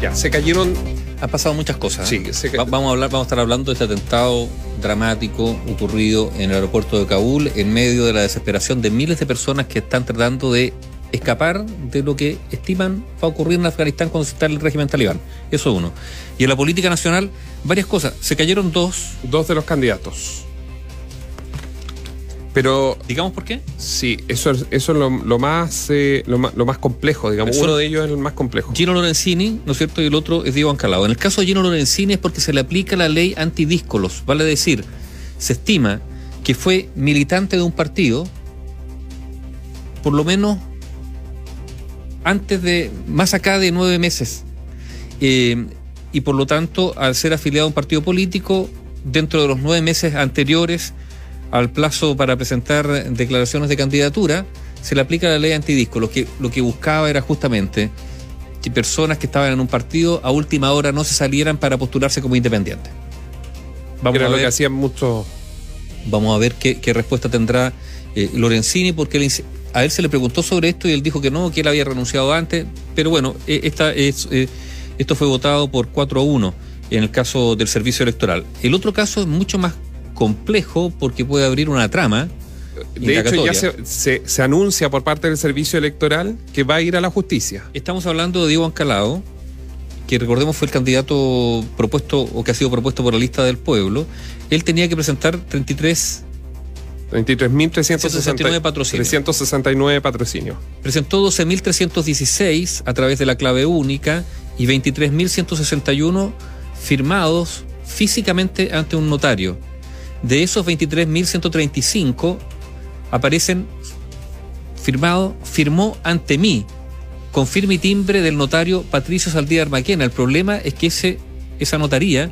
Ya, se cayeron. Han pasado muchas cosas. Sí, ¿eh? se ca- Va- vamos, a hablar, vamos a estar hablando de este atentado dramático ocurrido en el aeropuerto de Kabul en medio de la desesperación de miles de personas que están tratando de escapar de lo que estiman va a ocurrir en Afganistán cuando se instale el régimen talibán. Eso es uno. Y en la política nacional, varias cosas. Se cayeron dos. dos de los candidatos. Pero Digamos por qué. sí, eso es, eso es lo, lo más, eh, lo más lo más complejo, digamos. Uno de ellos es el más complejo. Gino Lorenzini, ¿no es cierto? Y el otro es Diego Ancalado. En el caso de Gino Lorenzini es porque se le aplica la ley antidíscolos. Vale decir, se estima que fue militante de un partido por lo menos antes de, más acá de nueve meses. Eh, y por lo tanto, al ser afiliado a un partido político, dentro de los nueve meses anteriores al plazo para presentar declaraciones de candidatura, se le aplica la ley antidisco. Lo que, lo que buscaba era justamente que personas que estaban en un partido a última hora no se salieran para postularse como independientes. Vamos era a lo ver, que hacían muchos. vamos a ver qué, qué respuesta tendrá eh, Lorenzini, porque él a él se le preguntó sobre esto y él dijo que no, que él había renunciado antes, pero bueno, eh, esta es, eh, esto fue votado por 4 a 1 en el caso del servicio electoral. El otro caso es mucho más complejo porque puede abrir una trama. De hecho, ya se, se- se anuncia por parte del servicio electoral que va a ir a la justicia. Estamos hablando de Diego Ancalado, que recordemos fue el candidato propuesto o que ha sido propuesto por la lista del pueblo. Él tenía que presentar 33, 23.369 patrocinios. 369 patrocinios. presentó 12.316 a través de la clave única y 23.161 firmados físicamente ante un notario. De esos 23.135 aparecen firmado, firmó ante mí, con firme y timbre del notario Patricio Saldívar Maquena. El problema es que ese, esa notaría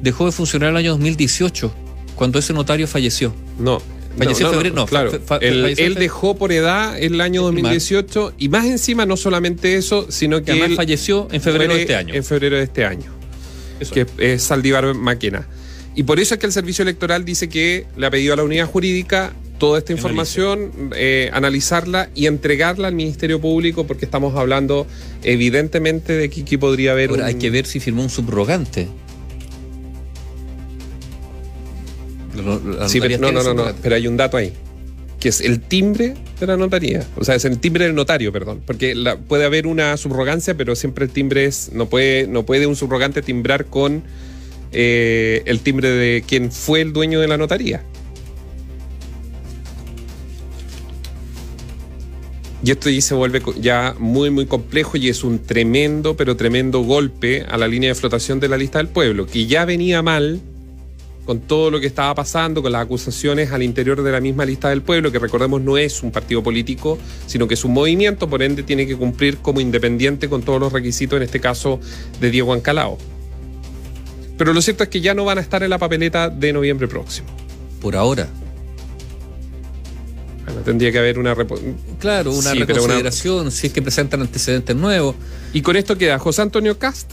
dejó de funcionar en el año 2018, cuando ese notario falleció. No. Falleció en febrero, no, claro. fa- fa- él falleció dejó por edad el año En 2018 y más encima no solamente eso, sino Que que además él falleció en febrero de este año. En febrero de este año. Eso que es Saldívar Maquena. Y por eso es que el servicio electoral dice que le ha pedido a la unidad jurídica toda esta información, eh, analizarla y entregarla al Ministerio Público, porque estamos hablando evidentemente de que aquí podría haber Ahora un- hay que ver si firmó un subrogante. Sí, pero- no, no, no, no, pero hay un dato ahí, que es el timbre de la notaría. O sea, es el timbre del notario, perdón. Porque la- puede haber una subrogancia, pero siempre el timbre es. No puede, no puede un subrogante timbrar con eh, el timbre de quien fue el dueño de la notaría. Y esto ya se vuelve ya muy, muy complejo y es un tremendo, pero tremendo golpe a la línea de flotación de la lista del pueblo, que ya venía mal con todo lo que estaba pasando, con las acusaciones al interior de la misma lista del pueblo, que recordemos no es un partido político, sino que es un movimiento, por ende tiene que cumplir como independiente con todos los requisitos, en este caso de Diego Ancalao. Pero lo cierto es que ya no van a estar en la papeleta de noviembre próximo. Por ahora. Bueno, tendría que haber una... Claro, una Sí, pero una- reconsideración, si es que presentan antecedentes nuevos. Y con esto queda José Antonio Cast,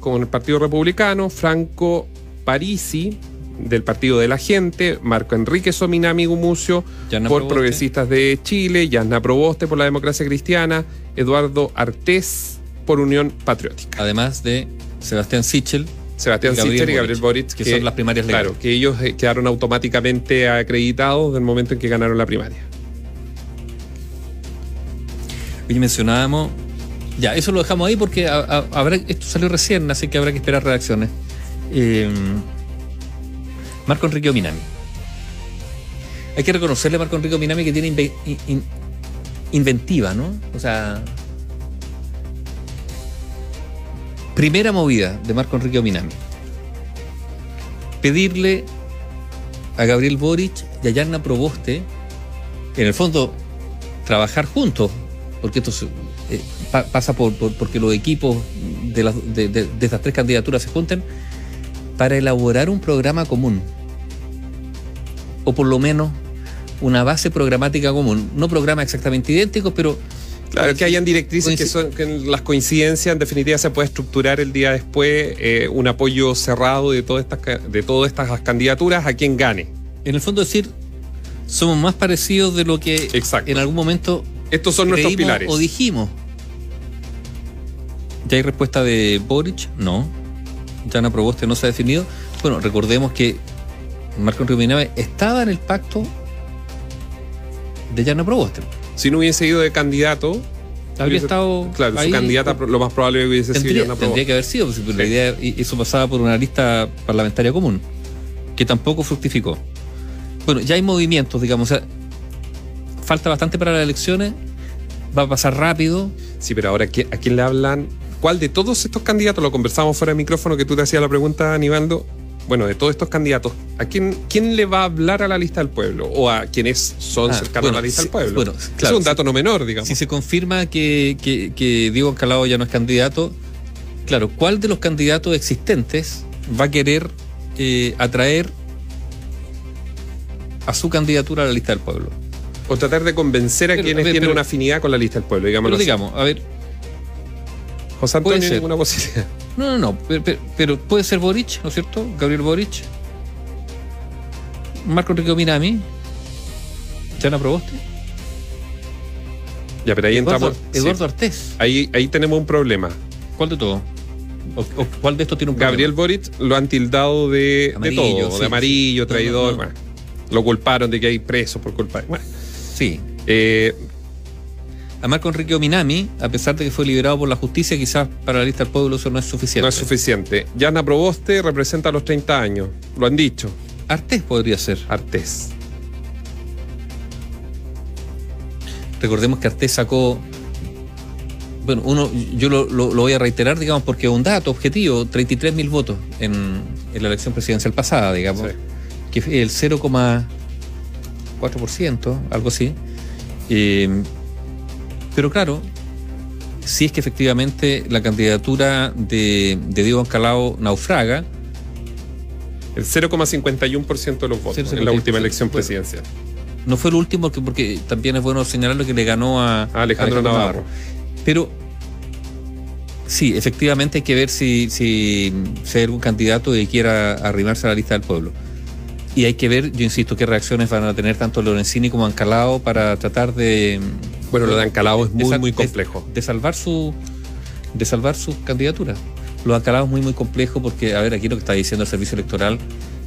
con el Partido Republicano, Franco Parisi, del Partido de la Gente, Marco Enrique Sominami Gumucio, por Proboste. Progresistas de Chile, Yasna Proboste por la Democracia Cristiana, Eduardo Artés por Unión Patriótica. Además de Sebastián Sichel, Sebastián Sichel y Gabriel Boric, que son las primarias legales. Claro, que ellos eh, quedaron automáticamente acreditados del momento en que ganaron la primaria. hoy mencionábamos. Ya, eso lo dejamos ahí porque a- a- habrá, esto salió recién, así que habrá que esperar reacciones. Eh, Marco Enrique Minami. Hay que reconocerle a Marco Enrique Minami que tiene inve- in- in- inventiva, ¿no? O sea. Primera movida de Marco Enrique Minami. Pedirle a Gabriel Boric y a Yarna Proboste, en el fondo, trabajar juntos, porque esto eh, pa- pasa por, por- porque los equipos de- de estas tres candidaturas se junten para elaborar un programa común, o por lo menos una base programática común, no programas exactamente idénticos, pero Claro, que hayan directrices que son que las coincidencias, en definitiva, se puede estructurar el día después eh, un apoyo cerrado de todas estas de todas estas candidaturas a quien gane. en el fondo decir, somos más parecidos de lo que Exacto. en algún momento Estos son nuestros pilares. o dijimos. ¿Ya hay respuesta de Boric? No. Jana Proboste no se ha definido. Bueno, recordemos que Marco Enrique estaba en el pacto de Jana Proboste. Si no hubiese ido de candidato, habría estado. Claro, su candidata lo más probable hubiese tendría, sido Jana Tendría que haber sido, pues, la idea, eso pasaba por una lista parlamentaria común, que tampoco fructificó. Bueno, ya hay movimientos, digamos. O sea, falta bastante para las elecciones, va a pasar rápido. Sí, pero ahora, ¿a quién le hablan? ¿Cuál de todos estos candidatos, lo conversamos fuera del micrófono que tú te hacías la pregunta, Anibaldo, bueno, de todos estos candidatos, ¿a quién, quién le va a hablar a la lista del pueblo? ¿O a quienes son ah, cercanos a la lista del pueblo? Bueno, claro, es un dato no menor, digamos. Si se confirma que, que, Diego Calado ya no es candidato, claro, ¿cuál de los candidatos existentes va a querer eh, atraer a su candidatura a la lista del pueblo? O tratar de convencer a quienes tienen una afinidad con la lista del pueblo, digamos. Pero digamos, a ver. José Antonio, ninguna posibilidad. No, no, no. Pero, puede ser Boric, ¿no es cierto? Gabriel Boric. Marco Enrique Minami. ¿Ya Proboste? Ya, pero ahí entramos. Eduardo Artés. Ahí, ahí tenemos un problema. ¿Cuál de todo? ¿O, cuál de estos tiene un problema? Gabriel Boric lo han tildado de, de todo, de amarillo, traidor. lo culparon de que hay preso por culpa. Bueno, sí. Eh, a Marco Enrique Minami, a pesar de que fue liberado por la justicia, quizás para la lista del pueblo eso no es suficiente. No es suficiente. Yana Proboste representa a los 30 años, lo han dicho. Artés podría ser. Artés. Recordemos que Artés sacó. Bueno, uno, yo lo, voy a reiterar, digamos, porque un dato objetivo: 33 mil votos en, la elección presidencial pasada, digamos, que fue el 0,4%, algo así. Eh, claro, si es que efectivamente la candidatura de, Diego Ancalao naufraga. El 0,51% de los votos en la última elección presidencial. No fue el último, porque, porque también es bueno señalarlo que le ganó a, Alejandro, Navarro. Pero sí, efectivamente hay que ver si, si, si hay algún candidato que quiera arrimarse a la lista del pueblo. Y hay que ver, yo insisto, qué reacciones van a tener tanto Lorenzini como Ancalao para tratar de. Bueno, lo de Ancalao es muy, muy complejo. De, salvar su. de salvar su candidatura. Lo de Ancalao es muy, muy complejo porque, a ver, aquí lo que está diciendo el servicio electoral,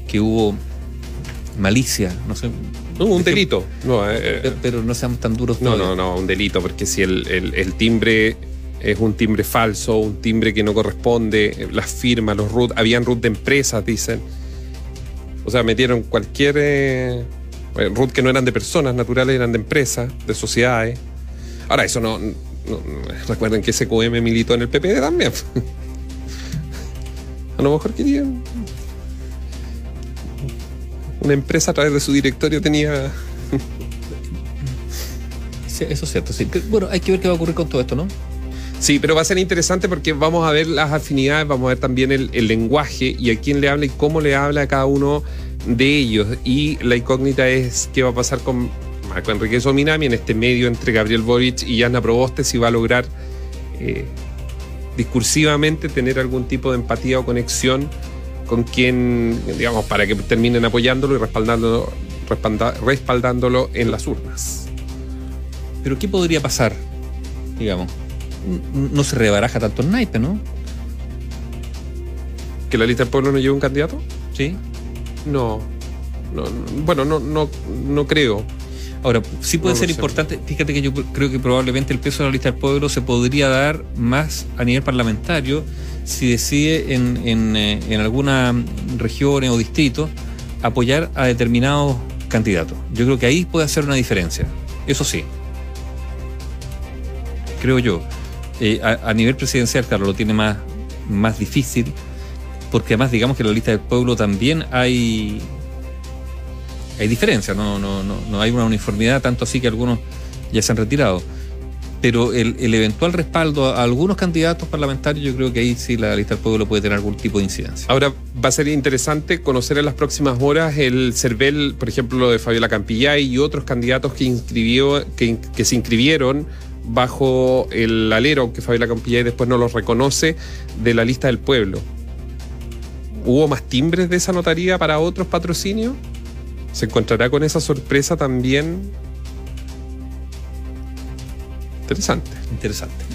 que hubo malicia, no sé. No, un delito. No, eh, eh, pero, no seamos tan duros. No, no, no, un delito, porque si el, el, timbre es un timbre falso, un timbre que no corresponde, las firmas, los RUT, habían RUT de empresas, dicen o sea, metieron cualquier eh, root que no eran de personas naturales, eran de empresas, de sociedades. Ahora, eso no, recuerden que SQM militó en el PPD también. A lo mejor querían. Una empresa a través de su directorio tenía. eso es cierto, sí. Bueno, hay que ver qué va a ocurrir con todo esto, ¿no? Sí, pero va a ser interesante porque vamos a ver las afinidades, vamos a ver también el, lenguaje y a quién le habla y cómo le habla a cada uno de ellos. Y la incógnita es qué va a pasar con Marco Enrique Sominami en este medio entre Gabriel Boric y Ana Proboste, si va a lograr eh, discursivamente tener algún tipo de empatía o conexión con quien, digamos, para que terminen apoyándolo y respaldándolo, respaldándolo en las urnas. Pero ¿qué podría pasar, digamos? no se rebaraja tanto el naipe, ¿no? ¿Que la lista del pueblo no lleve un candidato? Sí. No. bueno, no, no, no creo. Ahora, sí puede ser importante, fíjate que yo creo que probablemente el peso de la lista del pueblo se podría dar más a nivel parlamentario si decide en, en, eh, en alguna región o distrito apoyar a determinados candidatos. Yo creo que ahí puede hacer una diferencia. Eso sí. Creo yo. Eh, a, nivel presidencial, claro, lo tiene más, más difícil, porque además digamos que en la lista del pueblo también hay hay diferencias, no, no, no, no hay una uniformidad, tanto así que algunos ya se han retirado. Pero el, eventual respaldo a algunos candidatos parlamentarios, yo creo que ahí sí la lista del pueblo puede tener algún tipo de incidencia. Ahora va a ser interesante conocer en las próximas horas el CERVEL, por ejemplo, lo de Fabiola Campillay y otros candidatos que, inscribió, que, que se inscribieron bajo el alero, aunque Fabiola Campillay después no los reconoce, de la lista del pueblo. ¿Hubo más timbres de esa notaría para otros patrocinios? ¿Se encontrará con esa sorpresa también? Interesante. Interesante.